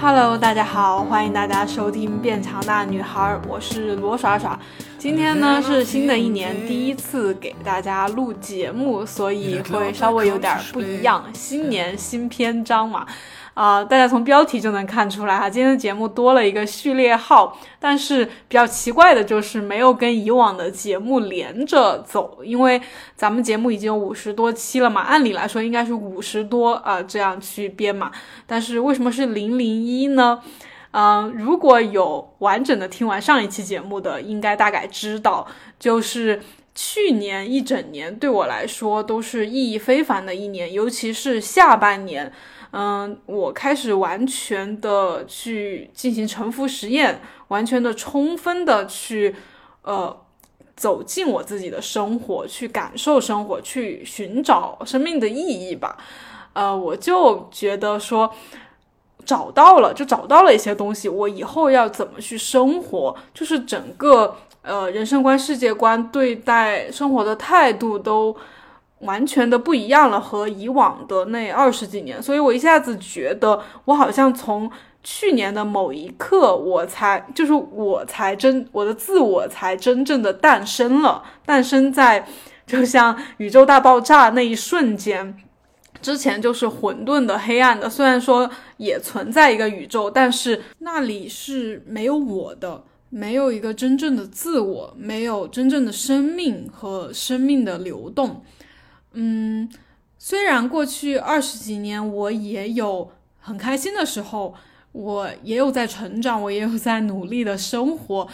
Hello，大家好，欢迎大家收听《变强大女孩》，我是罗耍耍。今天呢是新的一年第一次给大家录节目，所以会稍微有点不一样。新年新篇章嘛。啊，大家从标题就能看出来哈，今天的节目多了一个序列号，但是比较奇怪的就是没有跟以往的节目连着走，因为咱们节目已经五十多期了嘛，按理来说应该是五十多啊这样去编嘛，但是为什么是零零一呢？嗯，如果有完整的听完上一期节目的，应该大概知道，就是去年一整年对我来说都是意义非凡的一年，尤其是下半年。嗯，我开始完全的去进行沉浮实验，完全的、充分的去，呃，走进我自己的生活，去感受生活，去寻找生命的意义吧。呃，我就觉得说，找到了，就找到了一些东西。我以后要怎么去生活，就是整个呃人生观、世界观、对待生活的态度都。完全的不一样了，和以往的那二十几年，所以我一下子觉得，我好像从去年的某一刻，我才就是我才真我的自我才真正的诞生了，诞生在就像宇宙大爆炸那一瞬间，之前就是混沌的、黑暗的，虽然说也存在一个宇宙，但是那里是没有我的，没有一个真正的自我，没有真正的生命和生命的流动。嗯，虽然过去二十几年我也有很开心的时候，我也有在成长，我也有在努力的生活，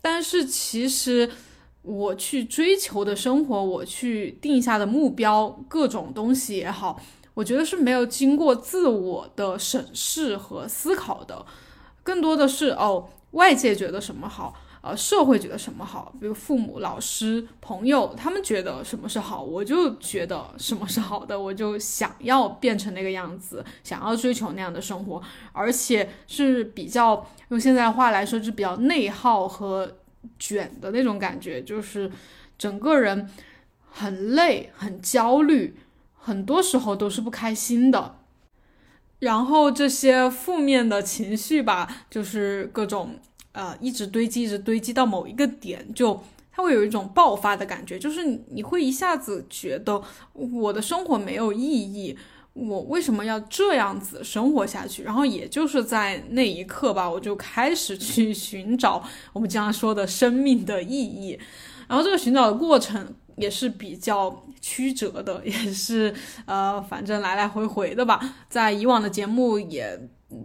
但是其实我去追求的生活，我去定下的目标，各种东西也好，我觉得是没有经过自我的审视和思考的，更多的是哦，外界觉得什么好。呃，社会觉得什么好，比如父母、老师、朋友，他们觉得什么是好，我就觉得什么是好的，我就想要变成那个样子，想要追求那样的生活，而且是比较用现在话来说，是比较内耗和卷的那种感觉，就是整个人很累、很焦虑，很多时候都是不开心的。然后这些负面的情绪吧，就是各种。呃，一直堆积，一直堆积到某一个点，就它会有一种爆发的感觉，就是你会一下子觉得我的生活没有意义，我为什么要这样子生活下去？然后也就是在那一刻吧，我就开始去寻找我们经常说的生命的意义，然后这个寻找的过程也是比较曲折的，也是呃，反正来来回回的吧，在以往的节目也。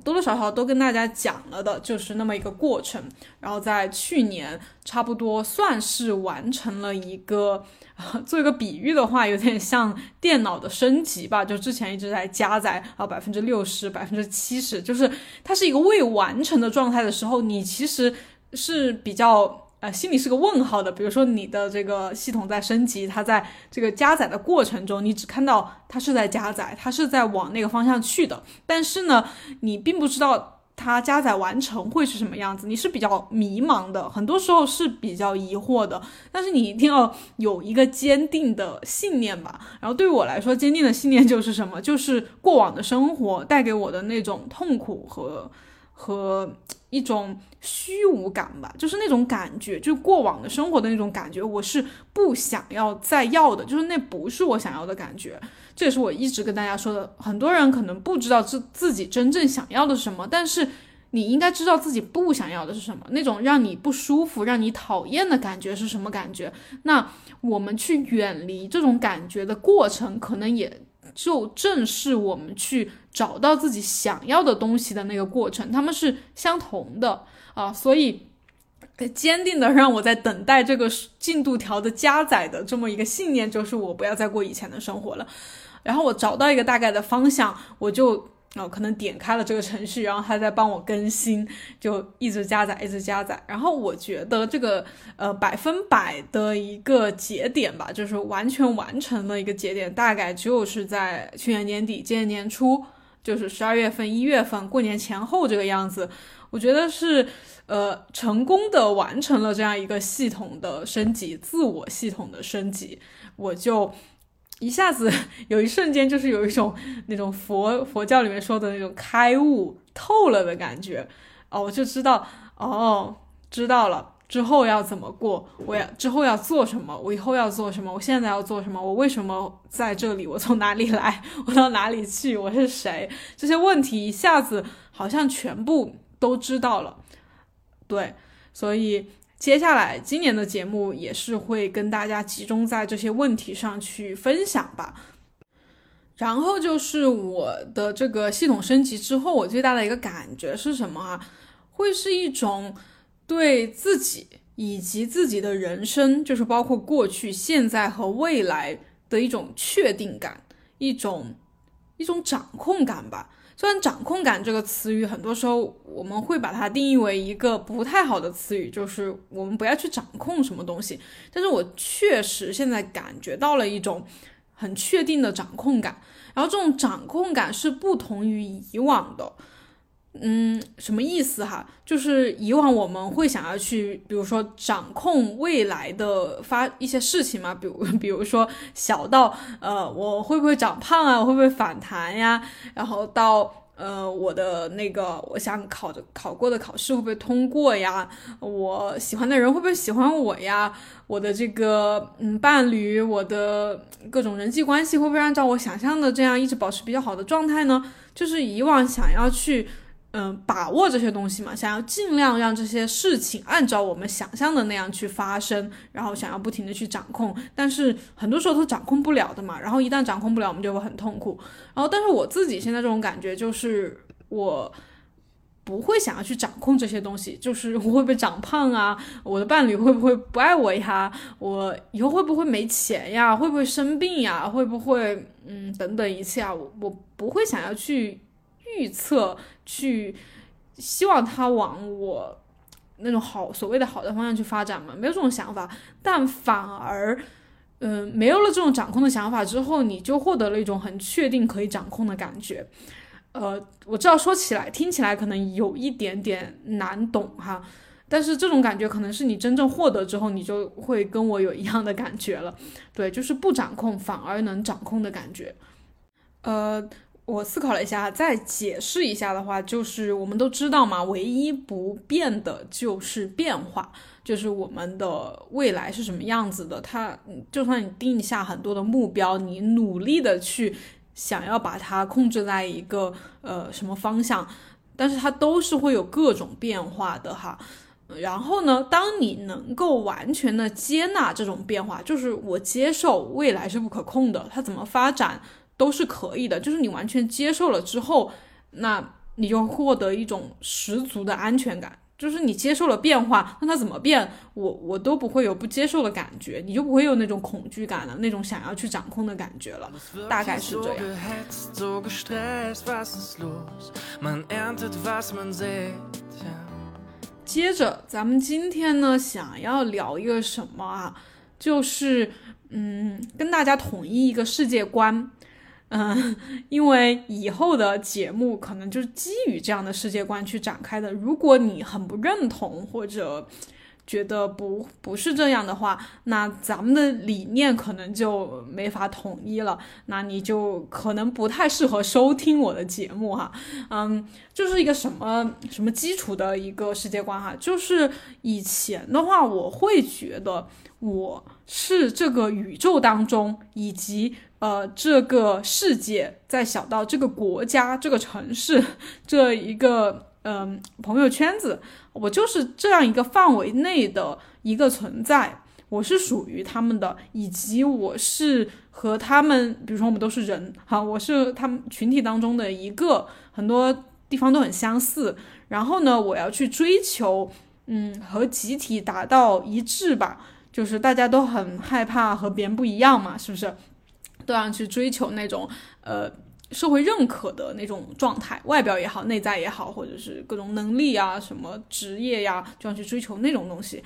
多多少少都跟大家讲了的，就是那么一个过程。然后在去年，差不多算是完成了一个，做一个比喻的话，有点像电脑的升级吧。就之前一直在加载啊，百分之六十、百分之七十，就是它是一个未完成的状态的时候，你其实是比较。呃，心里是个问号的。比如说，你的这个系统在升级，它在这个加载的过程中，你只看到它是在加载，它是在往那个方向去的。但是呢，你并不知道它加载完成会是什么样子，你是比较迷茫的，很多时候是比较疑惑的。但是你一定要有一个坚定的信念吧。然后对于我来说，坚定的信念就是什么？就是过往的生活带给我的那种痛苦和和。一种虚无感吧，就是那种感觉，就过往的生活的那种感觉，我是不想要再要的，就是那不是我想要的感觉。这也是我一直跟大家说的，很多人可能不知道自自己真正想要的是什么，但是你应该知道自己不想要的是什么，那种让你不舒服、让你讨厌的感觉是什么感觉。那我们去远离这种感觉的过程，可能也。就正是我们去找到自己想要的东西的那个过程，他们是相同的啊，所以坚定的让我在等待这个进度条的加载的这么一个信念，就是我不要再过以前的生活了。然后我找到一个大概的方向，我就。然后可能点开了这个程序，然后它在帮我更新，就一直加载，一直加载。然后我觉得这个呃百分百的一个节点吧，就是完全完成的一个节点，大概就是在去年年底、今年年初，就是十二月份、一月份过年前后这个样子。我觉得是呃成功的完成了这样一个系统的升级，自我系统的升级，我就。一下子 有一瞬间就是有一种那种佛佛教里面说的那种开悟透了的感觉。哦，我就知道哦，知道了。之后要怎么过，我要之后要做什么，我以后要做什么，我现在要做什么，我为什么在这里，我从哪里来，我到哪里去，我是谁，这些问题一下子好像全部都知道了，对，所以。接下来今年的节目也是会跟大家集中在这些问题上去分享吧。然后就是我的这个系统升级之后，我最大的一个感觉是什么啊？会是一种对自己以及自己的人生，就是包括过去、现在和未来的一种确定感，一种一种掌控感吧。虽然“掌控感”这个词语，很多时候我们会把它定义为一个不太好的词语，就是我们不要去掌控什么东西。但是我确实现在感觉到了一种很确定的掌控感，然后这种掌控感是不同于以往的。嗯，什么意思哈？就是以往我们会想要去，比如说掌控未来的发一些事情嘛，比如 比如说小到呃我会不会长胖啊，我会不会反弹呀，然后到呃我的那个我想考的考过的考试会不会通过呀，我喜欢的人会不会喜欢我呀，我的这个嗯伴侣，我的各种人际关系会不会按照我想象的这样一直保持比较好的状态呢？就是以往想要去。嗯，把握这些东西嘛，想要尽量让这些事情按照我们想象的那样去发生，然后想要不停的去掌控，但是很多时候都掌控不了的嘛。然后一旦掌控不了，我们就会很痛苦。然后，但是我自己现在这种感觉就是，我不会想要去掌控这些东西，就是我会不会长胖啊？我的伴侣会不会不爱我呀？我以后会不会没钱呀？会不会生病呀？会不会嗯等等一切啊？我我不会想要去。预测去希望他往我那种好所谓的好的方向去发展嘛？没有这种想法，但反而，嗯，没有了这种掌控的想法之后，你就获得了一种很确定可以掌控的感觉。呃，我知道说起来听起来可能有一点点难懂哈，但是这种感觉可能是你真正获得之后，你就会跟我有一样的感觉了。对，就是不掌控反而能掌控的感觉。呃。我思考了一下，再解释一下的话，就是我们都知道嘛，唯一不变的就是变化，就是我们的未来是什么样子的。它就算你定下很多的目标，你努力的去想要把它控制在一个呃什么方向，但是它都是会有各种变化的哈。然后呢，当你能够完全的接纳这种变化，就是我接受未来是不可控的，它怎么发展？都是可以的，就是你完全接受了之后，那你就获得一种十足的安全感。就是你接受了变化，那它怎么变，我我都不会有不接受的感觉，你就不会有那种恐惧感了，那种想要去掌控的感觉了，大概是这样。接着，咱们今天呢，想要聊一个什么啊？就是嗯，跟大家统一一个世界观。嗯，因为以后的节目可能就是基于这样的世界观去展开的。如果你很不认同或者觉得不不是这样的话，那咱们的理念可能就没法统一了。那你就可能不太适合收听我的节目哈。嗯，就是一个什么什么基础的一个世界观哈，就是以前的话，我会觉得我是这个宇宙当中以及。呃，这个世界再小到这个国家、这个城市 这一个嗯朋友圈子，我就是这样一个范围内的一个存在，我是属于他们的，以及我是和他们，比如说我们都是人，哈，我是他们群体当中的一个，很多地方都很相似。然后呢，我要去追求，嗯，和集体达到一致吧，就是大家都很害怕和别人不一样嘛，是不是？都要去追求那种呃社会认可的那种状态，外表也好，内在也好，或者是各种能力啊，什么职业呀，就要去追求那种东西。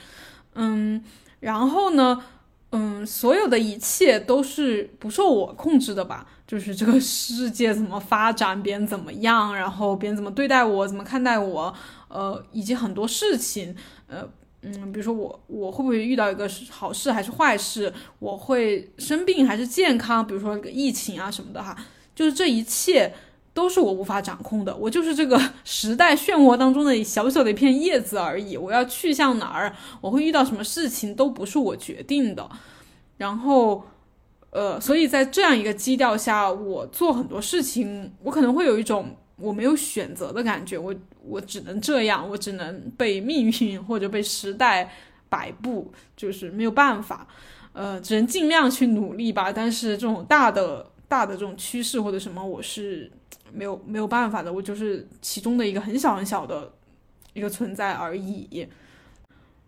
嗯，然后呢，嗯，所有的一切都是不受我控制的吧？就是这个世界怎么发展，别人怎么样，然后别人怎么对待我，怎么看待我，呃，以及很多事情，呃。嗯，比如说我我会不会遇到一个好事还是坏事，我会生病还是健康，比如说疫情啊什么的哈，就是这一切都是我无法掌控的，我就是这个 时代漩涡当中的小小的一片叶子而已，我要去向哪儿，我会遇到什么事情都不是我决定的，然后。呃，所以在这样一个基调下，我做很多事情，我可能会有一种我没有选择的感觉，我我只能这样，我只能被命运或者被时代摆布，就是没有办法，呃，只能尽量去努力吧。但是这种大的大的这种趋势或者什么，我是没有没有办法的，我就是其中的一个很小很小的一个存在而已。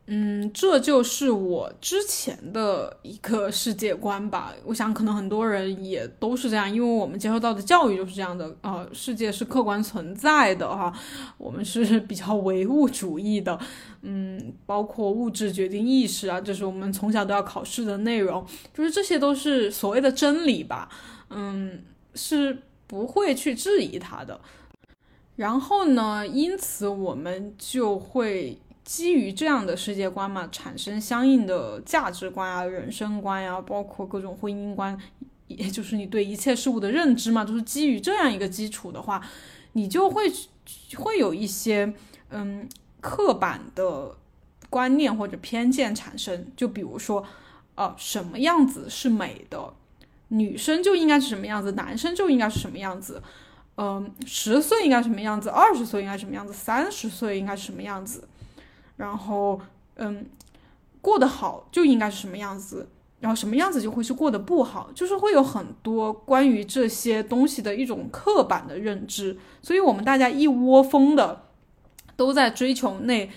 嗯，这就是我之前的一个世界观吧。我想，可能很多人也都是这样，因为我们接受到的教育就是这样的。呃，世界是客观存在的哈，我们是比较唯物主义的。嗯，包括物质决定意识啊，这是我们从小都要考试的内容，就是这些都是所谓的真理吧。嗯，是不会去质疑它的。然后呢，因此我们就会。基于这样的世界观嘛，产生相应的价值观啊、人生观呀，包括各种婚姻观，也就是你对一切事物的认知嘛，都是基于这样一个基础的话，你就会会有一些嗯刻板的观念或者偏见产生。就比如说，呃，什么样子是美的，女生就应该是什么样子，男生就应该是什么样子，嗯，十岁应该什么样子，二十岁应该什么样子，三十岁应该是什么样子。然后，嗯，过得好就应该是什么样子，然后什么样子就会是过得不好，就是会有很多关于这些东西的一种刻板的认知，所以我们大家一窝蜂的都在追求那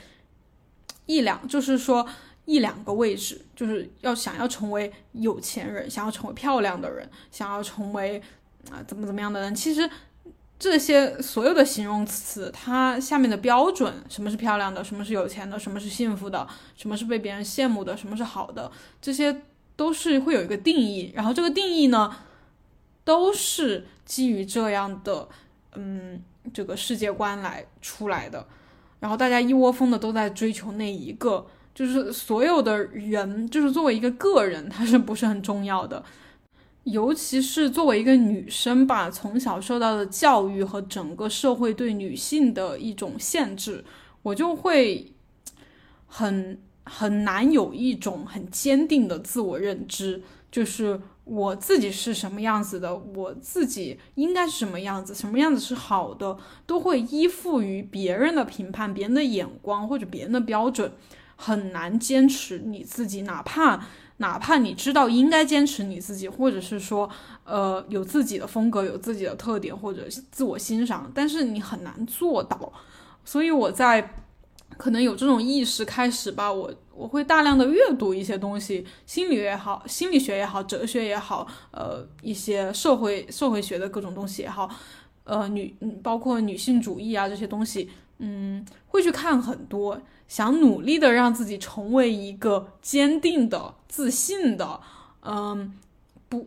一两，就是说一两个位置，就是要想要成为有钱人，想要成为漂亮的人，想要成为啊怎么怎么样的人，其实。这些所有的形容词，它下面的标准，什么是漂亮的，什么是有钱的，什么是幸福的，什么是被别人羡慕的，什么是好的，这些都是会有一个定义。然后这个定义呢，都是基于这样的，嗯，这个世界观来出来的。然后大家一窝蜂的都在追求那一个，就是所有的人，就是作为一个个人，他是不是很重要的？尤其是作为一个女生吧，从小受到的教育和整个社会对女性的一种限制，我就会很很难有一种很坚定的自我认知，就是我自己是什么样子的，我自己应该是什么样子，什么样子是好的，都会依附于别人的评判、别人的眼光或者别人的标准，很难坚持你自己，哪怕。哪怕你知道应该坚持你自己，或者是说，呃，有自己的风格，有自己的特点，或者自我欣赏，但是你很难做到。所以我在可能有这种意识开始吧，我我会大量的阅读一些东西，心理也好，心理学也好，哲学也好，呃，一些社会社会学的各种东西也好，呃，女包括女性主义啊这些东西，嗯，会去看很多。想努力的让自己成为一个坚定的、自信的，嗯，不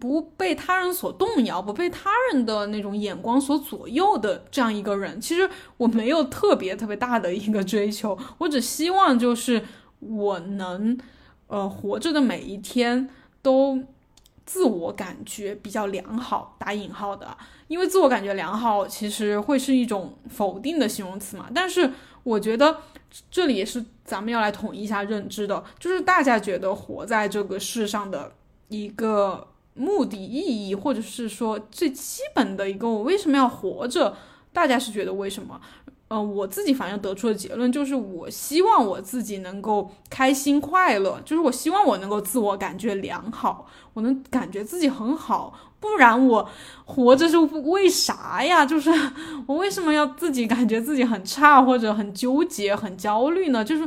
不被他人所动摇、不被他人的那种眼光所左右的这样一个人。其实我没有特别特别大的一个追求，我只希望就是我能，呃，活着的每一天都自我感觉比较良好（打引号的），因为自我感觉良好其实会是一种否定的形容词嘛。但是我觉得。这里也是咱们要来统一一下认知的，就是大家觉得活在这个世上的一个目的意义，或者是说最基本的一个我为什么要活着，大家是觉得为什么？嗯，我自己反正得出的结论就是，我希望我自己能够开心快乐，就是我希望我能够自我感觉良好，我能感觉自己很好。不然我活着是为啥呀？就是我为什么要自己感觉自己很差，或者很纠结、很焦虑呢？就是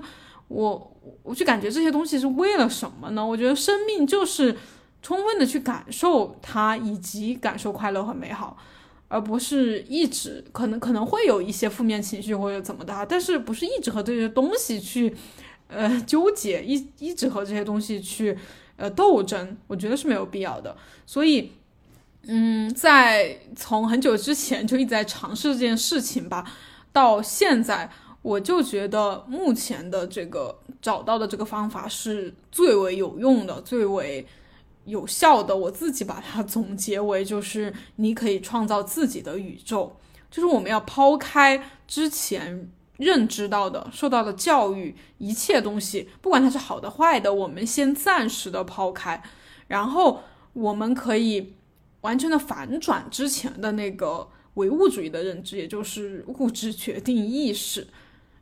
我我就感觉这些东西是为了什么呢？我觉得生命就是充分的去感受它，以及感受快乐和美好，而不是一直可能可能会有一些负面情绪或者怎么的，但是不是一直和这些东西去呃纠结，一一直和这些东西去呃斗争，我觉得是没有必要的。所以。嗯，在从很久之前就一直在尝试这件事情吧，到现在我就觉得目前的这个找到的这个方法是最为有用的，最为有效的。我自己把它总结为，就是你可以创造自己的宇宙，就是我们要抛开之前认知到的、受到的教育一切东西，不管它是好的坏的，我们先暂时的抛开，然后我们可以完全的反转之前的那个唯物主义的认知，也就是物质决定意识。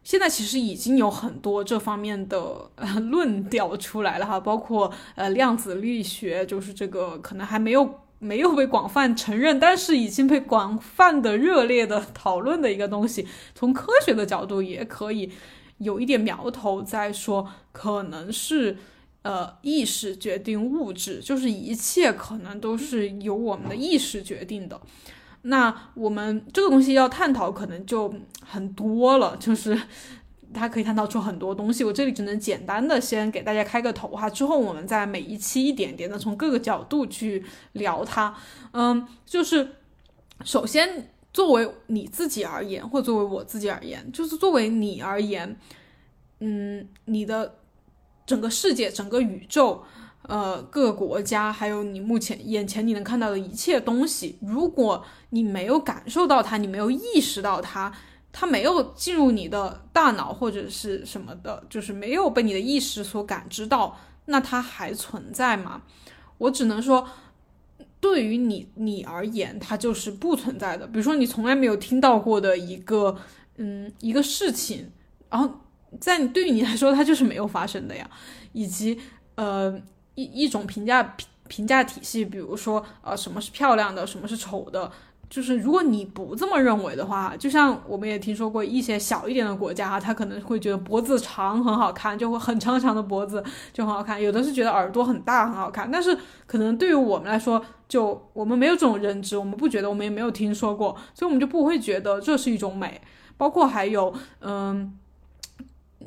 现在其实已经有很多这方面的 论调出来了哈，包括呃量子力学，就是这个可能还没有没有被广泛承认，但是已经被广泛的热烈的讨论的一个东西。从科学的角度也可以有一点苗头在说，可能是呃意识决定物质，就是一切可能都是由我们的意识决定的。那我们这个东西要探讨，可能就很多了，就是它可以探讨出很多东西。我这里只能简单的先给大家开个头哈，之后我们再每一期一点点的从各个角度去聊它。嗯，就是首先作为你自己而言，或作为我自己而言，就是作为你而言，嗯，你的整个世界，整个宇宙。呃，各个国家，还有你目前眼前你能看到的一切东西，如果你没有感受到它，你没有意识到它，它没有进入你的大脑或者是什么的，就是没有被你的意识所感知到，那它还存在吗？我只能说，对于你你而言，它就是不存在的。比如说，你从来没有听到过的一个嗯一个事情，然后在你对于你来说，它就是没有发生的呀，以及呃。一一种评价评评价体系，比如说，呃，什么是漂亮的，什么是丑的，就是如果你不这么认为的话，就像我们也听说过一些小一点的国家哈，他可能会觉得脖子长很好看，就会很长长的脖子就很好看，有的是觉得耳朵很大很好看，但是可能对于我们来说，就我们没有这种认知，我们不觉得，我们也没有听说过，所以我们就不会觉得这是一种美，包括还有，嗯。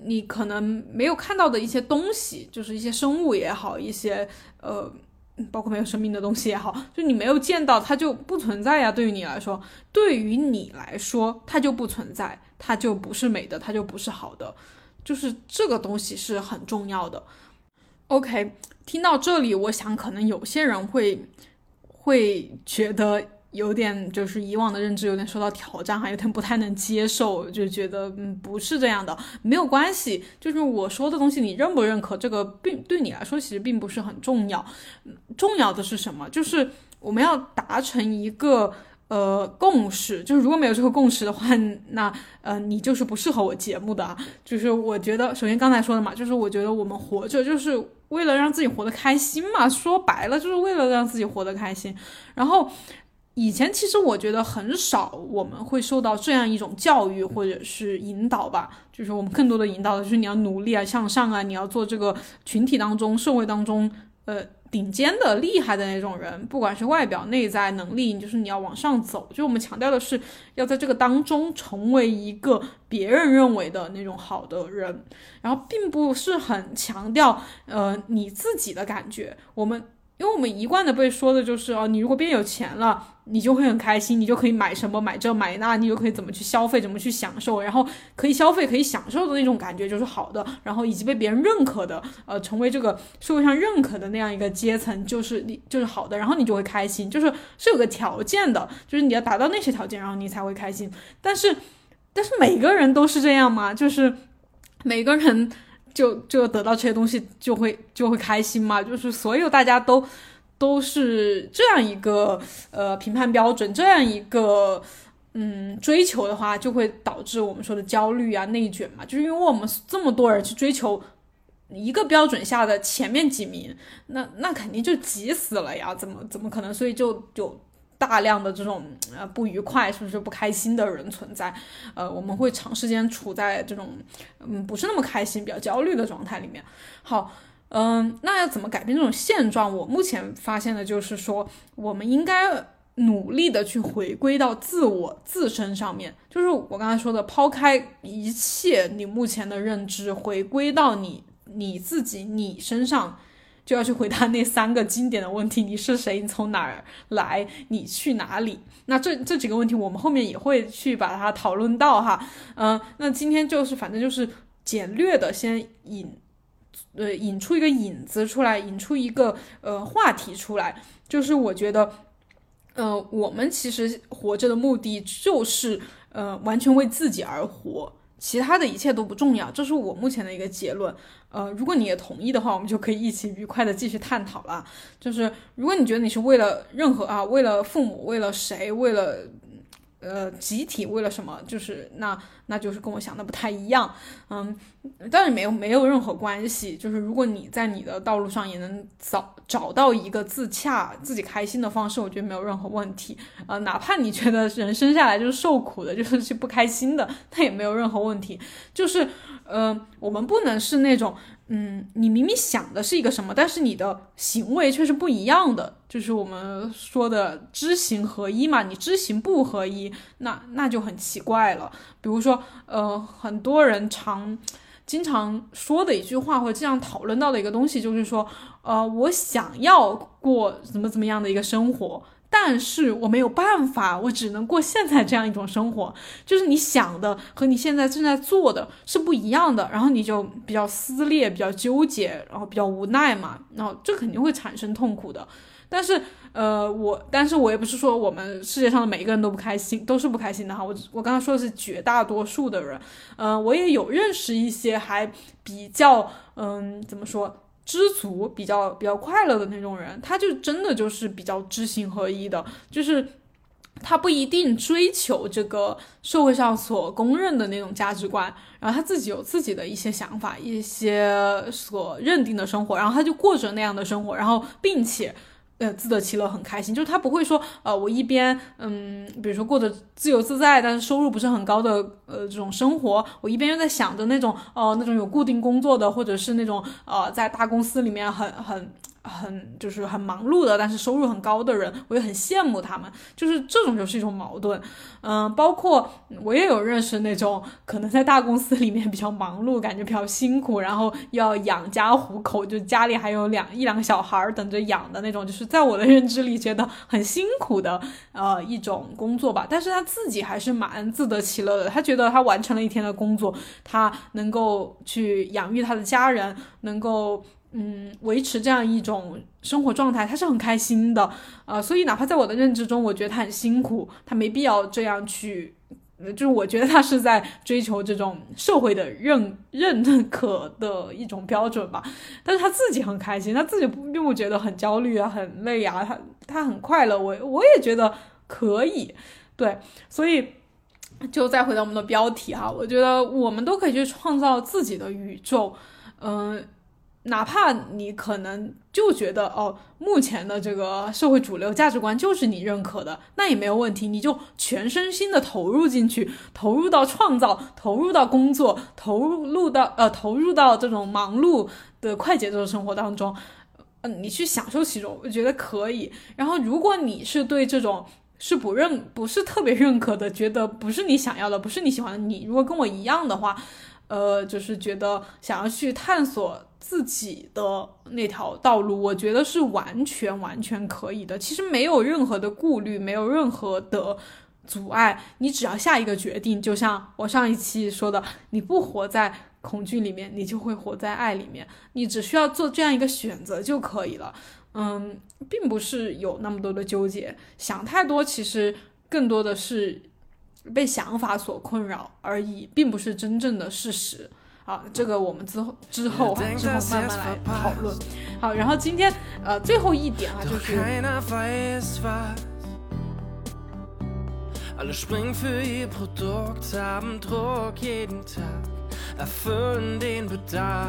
你可能没有看到的一些东西，就是一些生物也好，一些呃，包括没有生命的东西也好，就你没有见到，它就不存在呀。对于你来说，对于你来说，它就不存在，它就不是美的，它就不是好的，就是这个东西是很重要的。OK，听到这里，我想可能有些人会会觉得。有点就是以往的认知有点受到挑战，还有点不太能接受，就觉得嗯不是这样的，没有关系，就是我说的东西你认不认可，这个并对你来说其实并不是很重要，重要的是什么？就是我们要达成一个呃共识，就是如果没有这个共识的话，那呃你就是不适合我节目的，就是我觉得首先刚才说的嘛，就是我觉得我们活着就是为了让自己活得开心嘛，说白了就是为了让自己活得开心，然后。以前其实我觉得很少我们会受到这样一种教育或者是引导吧，就是我们更多的引导的就是你要努力啊，向上啊，你要做这个群体当中、社会当中呃顶尖的、厉害的那种人，不管是外表、内在能力，就是你要往上走。就我们强调的是要在这个当中成为一个别人认为的那种好的人，然后并不是很强调呃你自己的感觉。我们。因为我们一贯的被说的就是哦，你如果变有钱了，你就会很开心，你就可以买什么买这买那，你就可以怎么去消费，怎么去享受，然后可以消费可以享受的那种感觉就是好的，然后以及被别人认可的，呃，成为这个社会上认可的那样一个阶层，就是你就是好的，然后你就会开心，就是是有个条件的，就是你要达到那些条件，然后你才会开心。但是，但是每个人都是这样吗？就是每个人。就就得到这些东西就会就会开心嘛？就是所有大家都都是这样一个呃评判标准，这样一个嗯追求的话，就会导致我们说的焦虑啊、内卷嘛。就是因为我们这么多人去追求一个标准下的前面几名，那那肯定就急死了呀！怎么怎么可能？所以就就。大量的这种呃不愉快，是不是不开心的人存在？呃，我们会长时间处在这种嗯不是那么开心、比较焦虑的状态里面。好，嗯，那要怎么改变这种现状？我目前发现的就是说，我们应该努力的去回归到自我自身上面，就是我刚才说的，抛开一切你目前的认知，回归到你你自己你身上。就要去回答那三个经典的问题：你是谁？你从哪儿来？你去哪里？那这这几个问题，我们后面也会去把它讨论到哈。嗯，那今天就是反正就是简略的先引，呃，引出一个引子出来，引出一个呃话题出来，就是我觉得，呃，我们其实活着的目的就是呃完全为自己而活。其他的一切都不重要，这是我目前的一个结论。呃，如果你也同意的话，我们就可以一起愉快的继续探讨了。就是如果你觉得你是为了任何啊，为了父母，为了谁，为了。呃，集体为了什么？就是那，那就是跟我想的不太一样。嗯，当然没有没有任何关系。就是如果你在你的道路上也能找找到一个自洽、自己开心的方式，我觉得没有任何问题。呃，哪怕你觉得人生下来就是受苦的，就是去不开心的，那也没有任何问题。就是，呃，我们不能是那种。嗯，你明明想的是一个什么，但是你的行为却是不一样的，就是我们说的知行合一嘛。你知行不合一，那那就很奇怪了。比如说，呃，很多人常经常说的一句话，或者经常讨论到的一个东西，就是说，呃，我想要过怎么怎么样的一个生活。但是我没有办法，我只能过现在这样一种生活，就是你想的和你现在正在做的是不一样的，然后你就比较撕裂、比较纠结，然后比较无奈嘛，然后这肯定会产生痛苦的。但是，呃，我，但是我也不是说我们世界上的每一个人都不开心，都是不开心的哈。我我刚才说的是绝大多数的人，嗯，我也有认识一些还比较，嗯，怎么说？知足比较比较快乐的那种人，他就真的就是比较知行合一的，就是他不一定追求这个社会上所公认的那种价值观，然后他自己有自己的一些想法，一些所认定的生活，然后他就过着那样的生活，然后并且。呃，自得其乐，很开心。就是他不会说，呃，我一边，嗯，比如说过着自由自在，但是收入不是很高的，呃，这种生活，我一边又在想着那种，呃，那种有固定工作的，或者是那种，呃，在大公司里面很很。很就是很忙碌的，但是收入很高的人，我也很羡慕他们。就是这种就是一种矛盾，嗯，包括我也有认识那种可能在大公司里面比较忙碌，感觉比较辛苦，然后要养家糊口，就家里还有两一两个小孩等着养的那种，就是在我的认知里觉得很辛苦的呃一种工作吧。但是他自己还是蛮自得其乐的，他觉得他完成了一天的工作，他能够去养育他的家人，能够。嗯，维持这样一种生活状态，他是很开心的，呃，所以哪怕在我的认知中，我觉得他很辛苦，他没必要这样去，就是我觉得他是在追求这种社会的认认可的一种标准吧。但是他自己很开心，他自己并不觉得很焦虑啊，很累啊，他他很快乐，我我也觉得可以，对，所以就再回到我们的标题哈，我觉得我们都可以去创造自己的宇宙，嗯。哪怕你可能就觉得哦，目前的这个社会主流价值观就是你认可的，那也没有问题，你就全身心的投入进去，投入到创造，投入到工作，投入到呃，投入到这种忙碌的快节奏生活当中，嗯，你去享受其中，我觉得可以。然后，如果你是对这种是不认，不是特别认可的，觉得不是你想要的，不是你喜欢的，你如果跟我一样的话，呃，就是觉得想要去探索。自己的那条道路，我觉得是完全完全可以的。其实没有任何的顾虑，没有任何的阻碍。你只要下一个决定，就像我上一期说的，你不活在恐惧里面，你就会活在爱里面。你只需要做这样一个选择就可以了。嗯，并不是有那么多的纠结，想太多，其实更多的是被想法所困扰而已，并不是真正的事实。好，这个我们之后之后哈，之后慢慢来讨论。好，然后今天呃最后一点啊，就是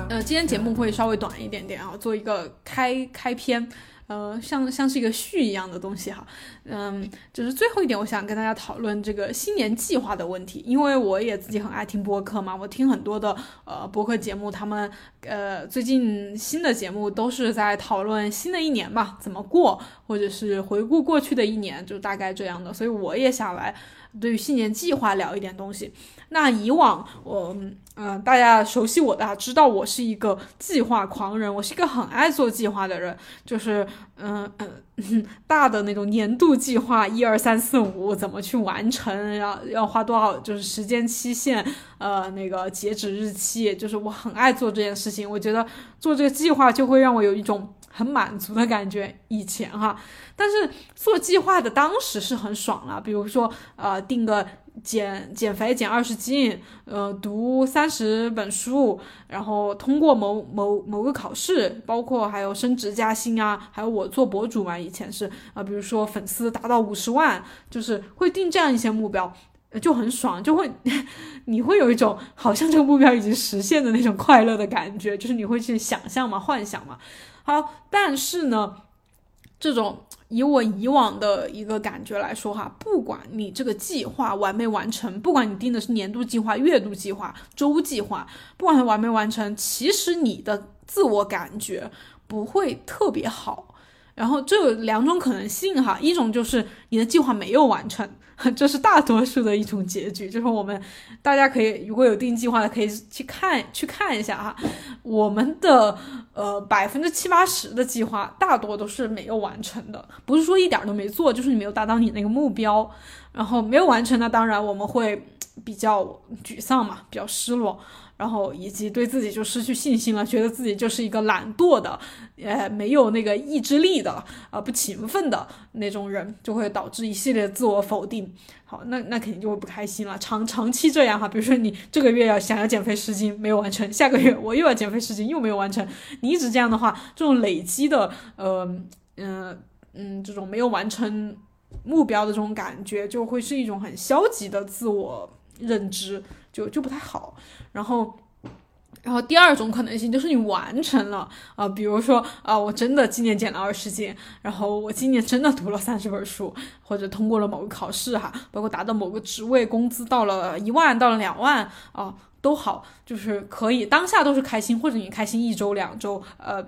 呃今天节目会稍微短一点点啊，做一个开开篇。呃，像像是一个序一样的东西哈。嗯，就是最后一点，我想跟大家讨论这个新年计划的问题，因为我也自己很爱听播客嘛，我听很多的呃播客节目，他们呃最近新的节目都是在讨论新的一年吧，怎么过，或者是回顾过去的一年，就大概这样的，所以我也想来对于新年计划聊一点东西。那以往我。嗯，大家熟悉我的，知道我是一个计划狂人，我是一个很爱做计划的人，就是嗯嗯，大的那种年度计划，一二三四五怎么去完成，要要花多少，就是时间期限，呃，那个截止日期，就是我很爱做这件事情，我觉得做这个计划就会让我有一种很满足的感觉。以前哈，但是做计划的当时是很爽了，比如说呃，定个。减减肥减二十斤，呃，读三十本书，然后通过某某某个考试，包括还有升职加薪啊，还有我做博主嘛，以前是啊，比如说粉丝达到五十万，就是会定这样一些目标，就很爽，就会 你会有一种好像这个目标已经实现的那种快乐的感觉，就是你会去想象嘛，幻想嘛。好，但是呢，这种。以我以往的一个感觉来说哈，不管你这个计划完没完成，不管你定的是年度计划、月度计划、周计划，不管它完没完成，其实你的自我感觉不会特别好。然后这有两种可能性哈，一种就是你的计划没有完成。这是大多数的一种结局，就是我们大家可以如果有定计划的，可以去看去看一下哈。我们的呃百分之七八十的计划大多都是没有完成的，不是说一点都没做，就是你没有达到你那个目标，然后没有完成，那当然我们会比较沮丧嘛，比较失落。然后以及对自己就失去信心了，觉得自己就是一个懒惰的，呃，没有那个意志力的，啊，不勤奋的那种人，就会导致一系列自我否定。好，那那肯定就会不开心了。长长期这样哈，比如说你这个月要想要减肥十斤没有完成，下个月我又要减肥十斤又没有完成，你一直这样的话，这种累积的，呃，嗯嗯，这种没有完成目标的这种感觉，就会是一种很消极的自我认知。就就不太好，然后，然后第二种可能性就是你完成了啊，比如说啊，我真的今年减了二十斤，然后我今年真的读了三十本书，或者通过了某个考试哈，包括达到某个职位，工资到了一万到了两万啊，都好，就是可以当下都是开心，或者你开心一周两周，呃，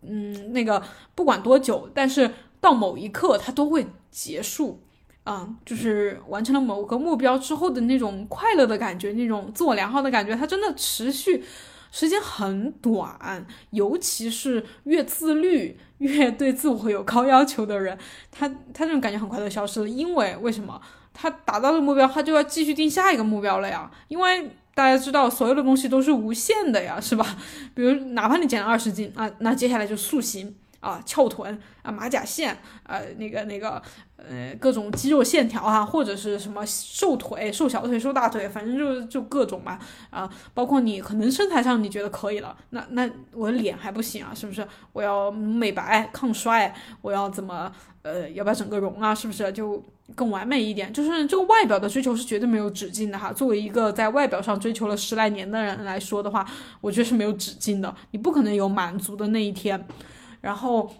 嗯，那个不管多久，但是到某一刻它都会结束。嗯，就是完成了某个目标之后的那种快乐的感觉，那种自我良好的感觉，它真的持续时间很短。尤其是越自律、越对自我有高要求的人，他他这种感觉很快就消失了。因为为什么？他达到了目标，他就要继续定下一个目标了呀。因为大家知道，所有的东西都是无限的呀，是吧？比如哪怕你减了二十斤啊，那接下来就塑形。啊，翘臀啊，马甲线，呃，那个那个，呃，各种肌肉线条哈，或者是什么瘦腿、瘦小腿、瘦大腿，反正就就各种嘛，啊，包括你可能身材上你觉得可以了，那那我的脸还不行啊，是不是？我要美白、抗衰，我要怎么，呃，要不要整个容啊？是不是？就更完美一点？就是这个外表的追求是绝对没有止境的哈。作为一个在外表上追求了十来年的人来说的话，我觉得是没有止境的，你不可能有满足的那一天。然后，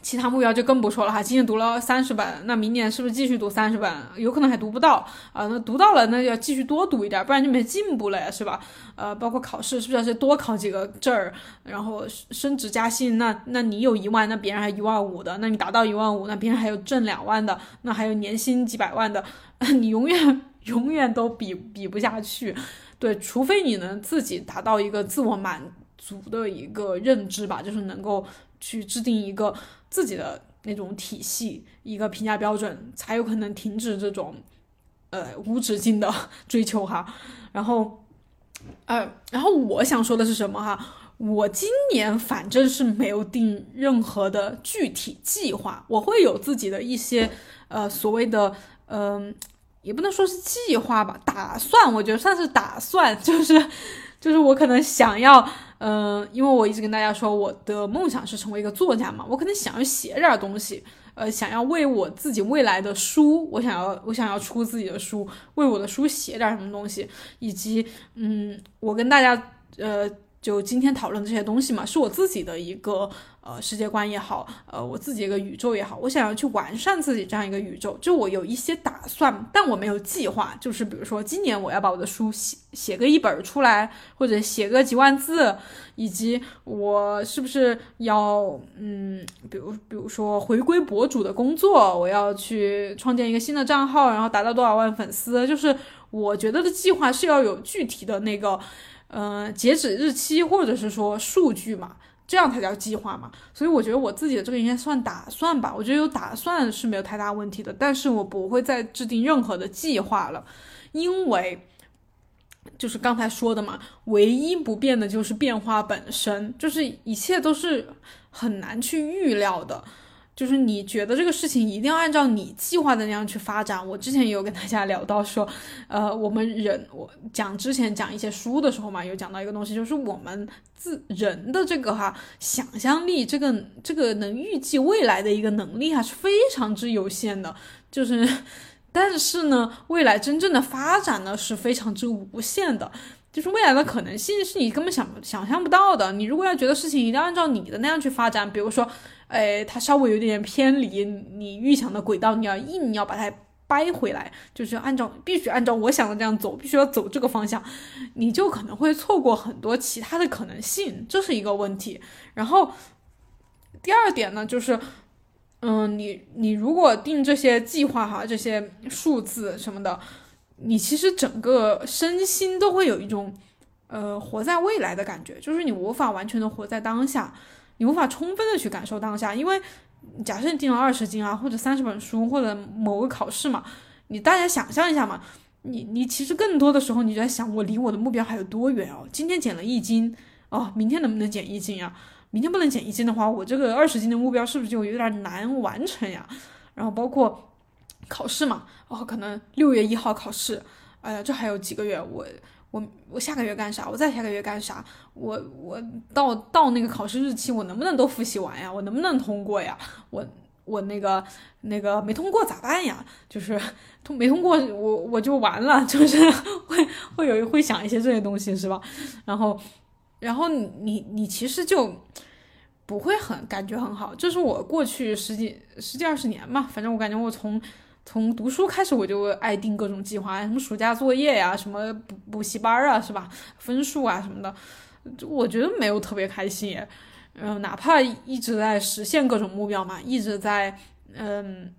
其他目标就更不说了哈。今年读了三十本，那明年是不是继续读三十本？有可能还读不到啊。那读到了，那要继续多读一点，不然就没进步了呀，是吧？呃，包括考试，是不是要多考几个证儿？然后升职加薪，那那你有一万，那别人还一万五的，那你达到一万五，那别人还有挣两万的，那还有年薪几百万的，你永远永远都比比不下去。对，除非你能自己达到一个自我满足的一个认知吧，就是能够。去制定一个自己的那种体系，一个评价标准，才有可能停止这种呃无止境的 追求哈。然后，呃，然后我想说的是什么哈？我今年反正是没有定任何的具体计划，我会有自己的一些呃所谓的嗯，也不能说是计划吧，打算，我觉得算是打算，就是就是我可能想要。嗯，因为我一直跟大家说，我的梦想是成为一个作家嘛，我可能想要写点东西，呃，想要为我自己未来的书，我想要我想要出自己的书，为我的书写点什么东西，以及嗯，我跟大家呃。就今天讨论这些东西嘛，是我自己的一个呃世界观也好，呃我自己一个宇宙也好，我想要去完善自己这样一个宇宙，就我有一些打算，但我没有计划，就是比如说今年我要把我的书写写个一本出来，或者写个几万字，以及我是不是要嗯，比如比如说回归博主的工作，我要去创建一个新的账号，然后达到多少万粉丝，就是我觉得的计划是要有具体的那个。嗯，截止日期或者是说数据嘛，这样才叫计划嘛。所以我觉得我自己的这个应该算打算吧。我觉得有打算是没有太大问题的，但是我不会再制定任何的计划了，因为就是刚才说的嘛，唯一不变的就是变化本身，就是一切都是很难去预料的。就是你觉得这个事情一定要按照你计划的那样去发展。我之前也有跟大家聊到说，呃，我们人我讲之前讲一些书的时候嘛，有讲到一个东西，就是我们自人的这个哈想象力，这个这个能预计未来的一个能力还是非常之有限的。就是，但是呢，未来真正的发展呢是非常之无限的。就是未来的可能性是你根本想想象不到的。你如果要觉得事情一定要按照你的那样去发展，比如说。哎，它稍微有点偏离你预想的轨道，你要硬要把它掰回来，就是按照必须按照我想的这样走，必须要走这个方向，你就可能会错过很多其他的可能性，这是一个问题。然后第二点呢，就是，嗯，你你如果定这些计划哈，这些数字什么的，你其实整个身心都会有一种呃活在未来的感觉，就是你无法完全的活在当下。你无法充分的去感受当下，因为假设你定了二十斤啊，或者三十本书，或者某个考试嘛，你大家想象一下嘛，你你其实更多的时候你就在想，我离我的目标还有多远哦？今天减了一斤哦，明天能不能减一斤呀？明天不能减一斤的话，我这个二十斤的目标是不是就有点难完成呀？然后包括考试嘛，哦，可能六月一号考试，哎呀，这还有几个月我。我我下个月干啥？我再下个月干啥？我我到到那个考试日期，我能不能都复习完呀？我能不能通过呀？我我那个那个没通过咋办呀？就是 通没通过，我我就完了，就是会会有会想一些这些东西是吧？然后然后你你其实就不会很感觉很好，这是我过去十几十几二十年嘛，反正我感觉我从。从读书开始，我就爱定各种计划，什么暑假作业呀，什么补补习班啊，是吧？分数啊什么的，我觉得没有特别开心。嗯，哪怕一直在实现各种目标嘛，一直在，嗯，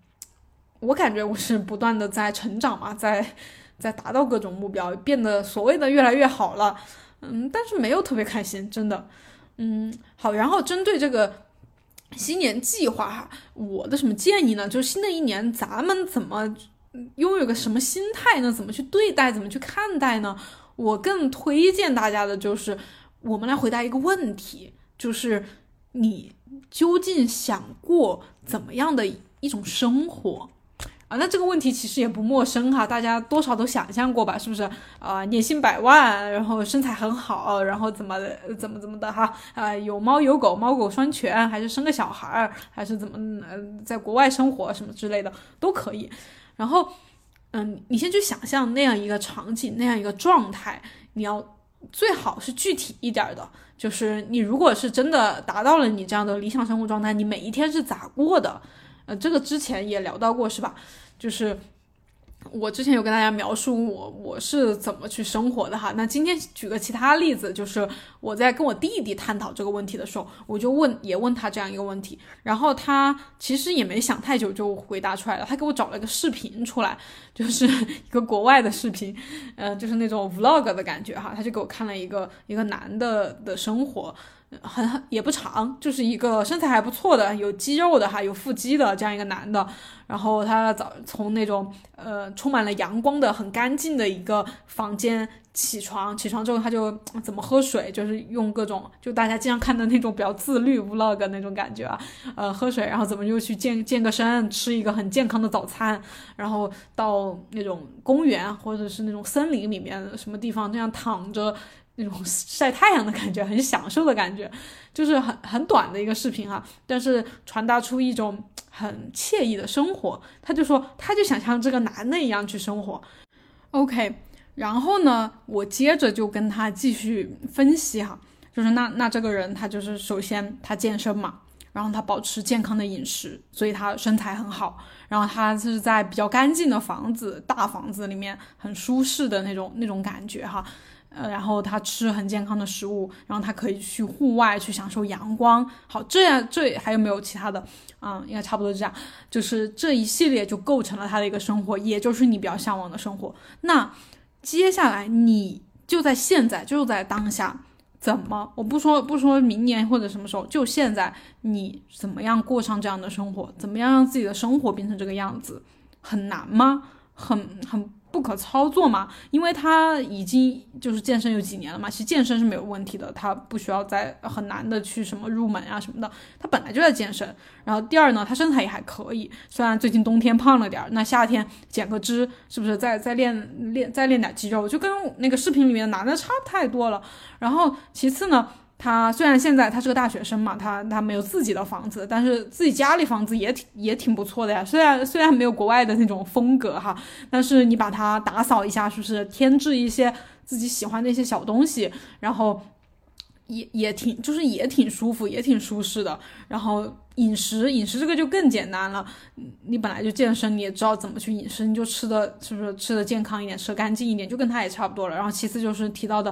我感觉我是不断的在成长嘛，在在达到各种目标，变得所谓的越来越好了。嗯，但是没有特别开心，真的。嗯，好，然后针对这个。新年计划哈，我的什么建议呢？就是新的一年咱们怎么拥有个什么心态呢？怎么去对待？怎么去看待呢？我更推荐大家的就是，我们来回答一个问题，就是你究竟想过怎么样的一种生活？啊，那这个问题其实也不陌生哈，大家多少都想象过吧？是不是啊？年薪百万，然后身材很好，然后怎么怎么怎么的哈？啊，有猫有狗，猫狗双全，还是生个小孩儿，还是怎么嗯，在国外生活什么之类的都可以。然后，嗯，你先去想象那样一个场景，那样一个状态，你要最好是具体一点的，就是你如果是真的达到了你这样的理想生活状态，你每一天是咋过的？呃，这个之前也聊到过，是吧？就是我之前有跟大家描述我我是怎么去生活的哈。那今天举个其他例子，就是我在跟我弟弟探讨这个问题的时候，我就问也问他这样一个问题，然后他其实也没想太久就回答出来了。他给我找了一个视频出来，就是一个国外的视频，呃，就是那种 vlog 的感觉哈。他就给我看了一个一个男的的生活。很很也不长，就是一个身材还不错的，有肌肉的哈，有腹肌的这样一个男的。然后他早从那种呃充满了阳光的很干净的一个房间起床，起床之后他就怎么喝水，就是用各种就大家经常看的那种比较自律 vlog 那种感觉啊，呃喝水，然后怎么又去健健个身，吃一个很健康的早餐，然后到那种公园或者是那种森林里面什么地方这样躺着。那种晒太阳的感觉，很享受的感觉，就是很很短的一个视频哈，但是传达出一种很惬意的生活。他就说，他就想像这个男的一样去生活。OK，然后呢，我接着就跟他继续分析哈，就是那那这个人他就是首先他健身嘛，然后他保持健康的饮食，所以他身材很好。然后他是在比较干净的房子、大房子里面，很舒适的那种那种感觉哈。呃，然后他吃很健康的食物，然后他可以去户外去享受阳光。好，这样这还有没有其他的？嗯，应该差不多这样，就是这一系列就构成了他的一个生活，也就是你比较向往的生活。那接下来你就在现在，就在当下，怎么？我不说不说明年或者什么时候，就现在，你怎么样过上这样的生活？怎么样让自己的生活变成这个样子？很难吗？很很。不可操作嘛，因为他已经就是健身有几年了嘛，其实健身是没有问题的，他不需要再很难的去什么入门啊什么的，他本来就在健身。然后第二呢，他身材也还可以，虽然最近冬天胖了点，那夏天减个脂是不是再再练练再练点肌肉，就跟那个视频里面男的差不太多了。然后其次呢。他虽然现在他是个大学生嘛，他他没有自己的房子，但是自己家里房子也挺也挺不错的呀。虽然虽然没有国外的那种风格哈，但是你把它打扫一下，是不是添置一些自己喜欢的一些小东西，然后也也挺就是也挺舒服，也挺舒适的。然后。饮食，饮食这个就更简单了。你本来就健身，你也知道怎么去饮食，你就吃的是不是吃的健康一点，吃的干净一点，就跟他也差不多了。然后其次就是提到的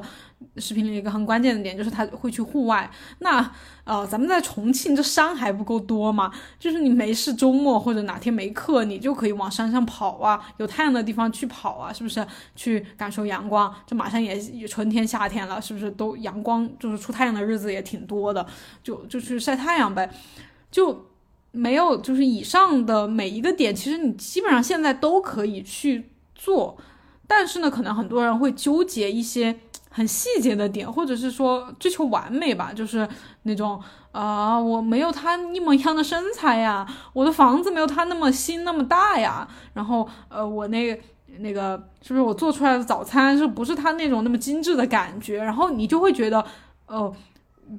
视频里一个很关键的点，就是他会去户外。那呃，咱们在重庆这山还不够多吗？就是你没事周末或者哪天没课，你就可以往山上跑啊，有太阳的地方去跑啊，是不是？去感受阳光。这马上也春天夏天了，是不是都阳光就是出太阳的日子也挺多的，就就去晒太阳呗。就没有，就是以上的每一个点，其实你基本上现在都可以去做，但是呢，可能很多人会纠结一些很细节的点，或者是说追求完美吧，就是那种啊，我没有他一模一样的身材呀，我的房子没有他那么新那么大呀，然后呃，我那那个是不是我做出来的早餐是不是他那种那么精致的感觉，然后你就会觉得哦。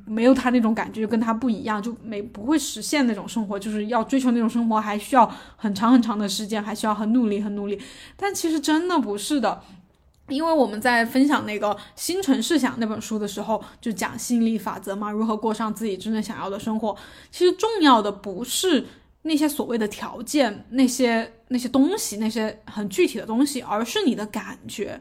没有他那种感觉，就跟他不一样，就没不会实现那种生活，就是要追求那种生活，还需要很长很长的时间，还需要很努力很努力。但其实真的不是的，因为我们在分享那个《新陈世想》那本书的时候，就讲吸引力法则嘛，如何过上自己真正想要的生活。其实重要的不是那些所谓的条件，那些那些东西，那些很具体的东西，而是你的感觉。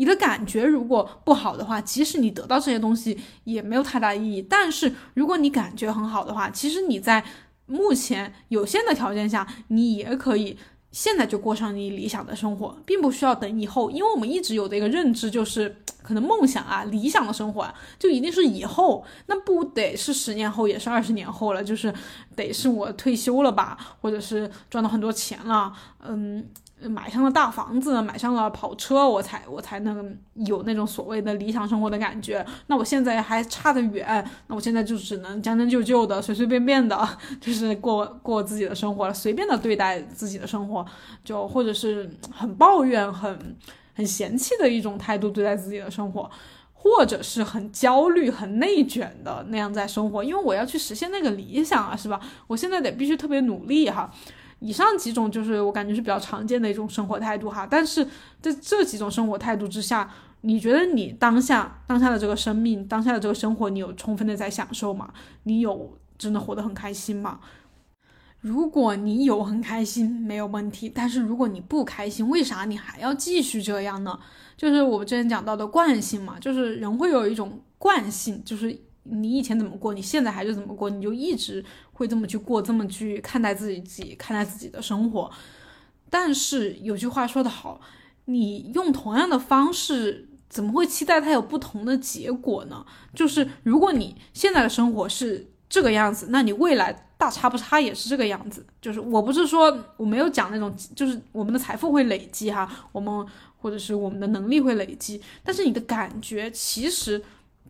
你的感觉如果不好的话，即使你得到这些东西也没有太大意义。但是如果你感觉很好的话，其实你在目前有限的条件下，你也可以现在就过上你理想的生活，并不需要等以后。因为我们一直有的一个认知就是，可能梦想啊、理想的生活啊，就一定是以后，那不得是十年后，也是二十年后了，就是得是我退休了吧，或者是赚到很多钱了，嗯。买上了大房子，买上了跑车，我才我才能有那种所谓的理想生活的感觉。那我现在还差得远，那我现在就只能将将就就的，随随便便的，就是过过自己的生活了，随便的对待自己的生活，就或者是很抱怨、很很嫌弃的一种态度对待自己的生活，或者是很焦虑、很内卷的那样在生活，因为我要去实现那个理想啊，是吧？我现在得必须特别努力哈。以上几种就是我感觉是比较常见的一种生活态度哈，但是在这几种生活态度之下，你觉得你当下当下的这个生命，当下的这个生活，你有充分的在享受吗？你有真的活得很开心吗？如果你有很开心，没有问题，但是如果你不开心，为啥你还要继续这样呢？就是我们之前讲到的惯性嘛，就是人会有一种惯性，就是。你以前怎么过，你现在还是怎么过，你就一直会这么去过，这么去看待自己，自己看待自己的生活。但是有句话说得好，你用同样的方式，怎么会期待它有不同的结果呢？就是如果你现在的生活是这个样子，那你未来大差不差也是这个样子。就是我不是说我没有讲那种，就是我们的财富会累积哈，我们或者是我们的能力会累积，但是你的感觉其实。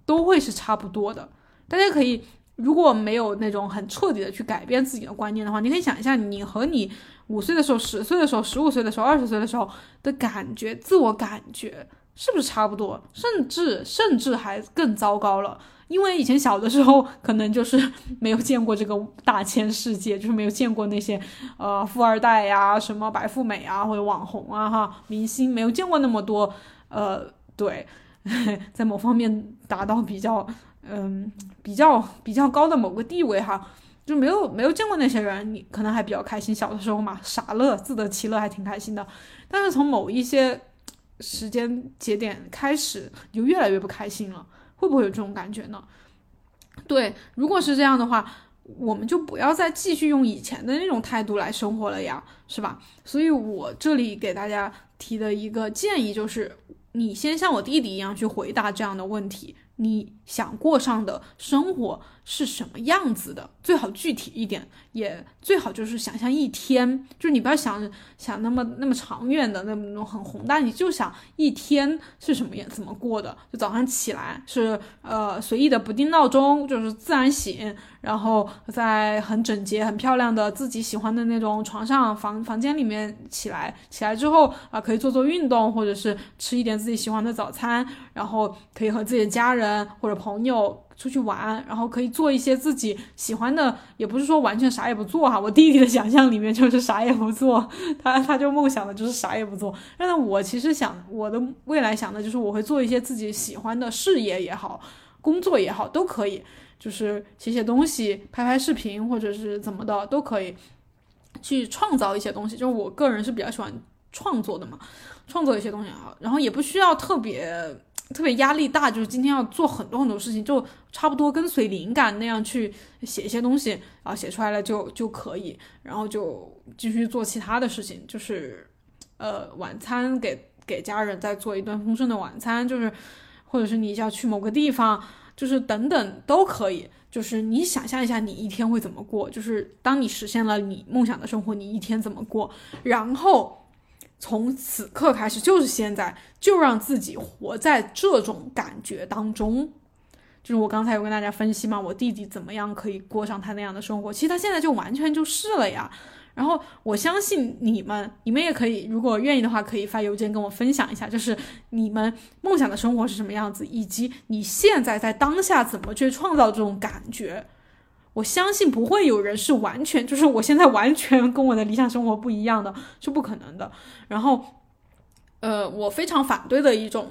都会是差不多的。大家可以，如果没有那种很彻底的去改变自己的观念的话，你可以想一下，你和你五岁的时候、十岁的时候、十五岁的时候、二十岁的时候的感觉，自我感觉是不是差不多？甚至甚至还更糟糕了，因为以前小的时候可能就是没有见过这个大千世界，就是没有见过那些呃富二代呀、什么白富美啊或者网红啊哈明星，没有见过那么多呃对。在某方面达到比较嗯比较比较高的某个地位哈，就没有没有见过那些人，你可能还比较开心，小的时候嘛，傻乐自得其乐，还挺开心的。但是从某一些时间节点开始，就越来越不开心了，会不会有这种感觉呢？对，如果是这样的话。我们就不要再继续用以前的那种态度来生活了呀，是吧？所以我这里给大家提的一个建议就是，你先像我弟弟一样去回答这样的问题。你想过上的生活是什么样子的？最好具体一点，也最好就是想象一天，就是你不要想想那么那么长远的那种很宏大，你就想一天是什么样怎么过的。就早上起来是呃随意的不定闹钟，就是自然醒，然后在很整洁很漂亮的自己喜欢的那种床上房房间里面起来，起来之后啊可以做做运动，或者是吃一点自己喜欢的早餐，然后可以和自己的家人。或者朋友出去玩，然后可以做一些自己喜欢的，也不是说完全啥也不做哈。我弟弟的想象里面就是啥也不做，他他就梦想的就是啥也不做。但是我其实想我的未来想的就是我会做一些自己喜欢的事业也好，工作也好都可以，就是写写东西、拍拍视频或者是怎么的都可以，去创造一些东西。就是我个人是比较喜欢创作的嘛，创作一些东西啊，然后也不需要特别。特别压力大，就是今天要做很多很多事情，就差不多跟随灵感那样去写一些东西，然后写出来了就就可以，然后就继续做其他的事情，就是呃晚餐给给家人再做一顿丰盛的晚餐，就是或者是你要去某个地方，就是等等都可以，就是你想象一下你一天会怎么过，就是当你实现了你梦想的生活，你一天怎么过，然后。从此刻开始，就是现在，就让自己活在这种感觉当中。就是我刚才有跟大家分析嘛，我弟弟怎么样可以过上他那样的生活，其实他现在就完全就是了呀。然后我相信你们，你们也可以，如果愿意的话，可以发邮件跟我分享一下，就是你们梦想的生活是什么样子，以及你现在在当下怎么去创造这种感觉。我相信不会有人是完全，就是我现在完全跟我的理想生活不一样的，是不可能的。然后，呃，我非常反对的一种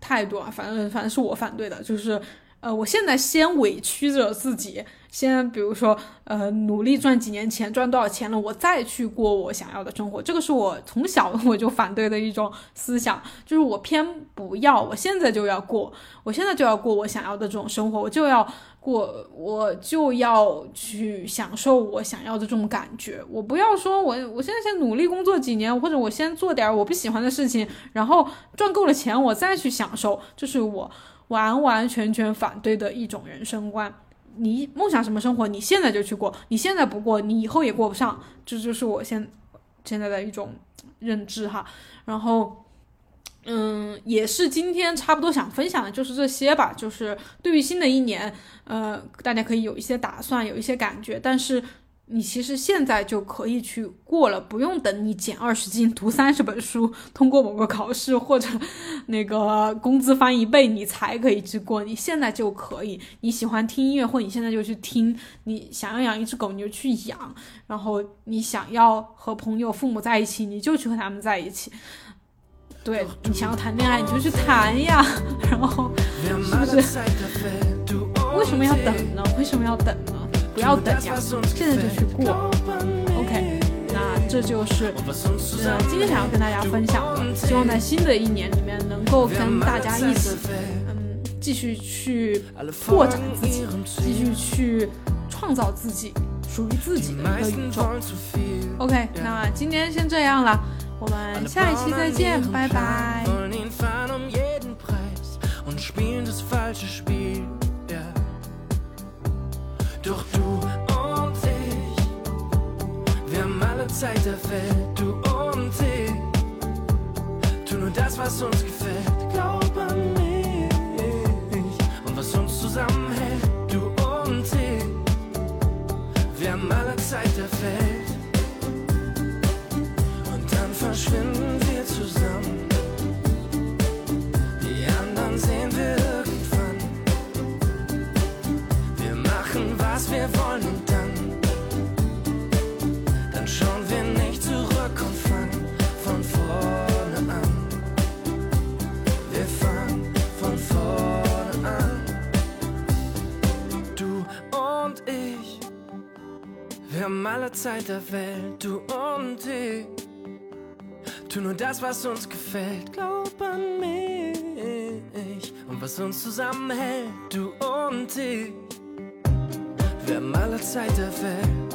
态度啊，反正反正是我反对的，就是。呃，我现在先委屈着自己，先比如说，呃，努力赚几年钱，赚多少钱了，我再去过我想要的生活。这个是我从小 我就反对的一种思想，就是我偏不要，我现在就要过，我现在就要过我想要的这种生活，我就要我，我就要去享受我想要的这种感觉。我不要说我我现在先努力工作几年，或者我先做点我不喜欢的事情，然后赚够了钱，我再去享受，这是我。完完全全反对的一种人生观。你梦想什么生活，你现在就去过，你现在不过，你以后也过不上。这就是我现现在的一种认知哈。然后，嗯，也是今天差不多想分享的就是这些吧。就是对于新的一年，呃，大家可以有一些打算，有一些感觉，但是。你其实现在就可以去过了，不用等你减二十斤、读三十本书、通过某个考试或者 那个工资翻一倍，你才可以去过。你现在就可以，你喜欢听音乐，或你现在就去听；你想要养一只狗，你就去养；然后你想要和朋友、父母在一起，你就去和他们在一起。对你想要谈恋爱，你就去谈呀。然后是不是？为什么要等呢？为什么要等呢？不要等呀，现在就去过。OK，那这就是呃今天想要跟大家分享的，希望在新的一年里面能够跟大家一起嗯继续去拓展自己，继续去创造自己属于自己的一个宇宙。OK，那今天先这样了，我们下一期再见，拜拜。Doch du und ich, wir haben alle Zeit der Welt, du und ich. Tu nur das, was uns gefällt, glaub an mich. Und was uns zusammenhält, Zeit der Welt. Und dann verschwinden wir zusammen. Die anderen sehen wir was wir wollen haben alle Zeit der Welt, du und ich. Tu nur das, was uns gefällt, glaub an mich. Und was uns zusammenhält, du und ich. Wir haben alle Zeit der Welt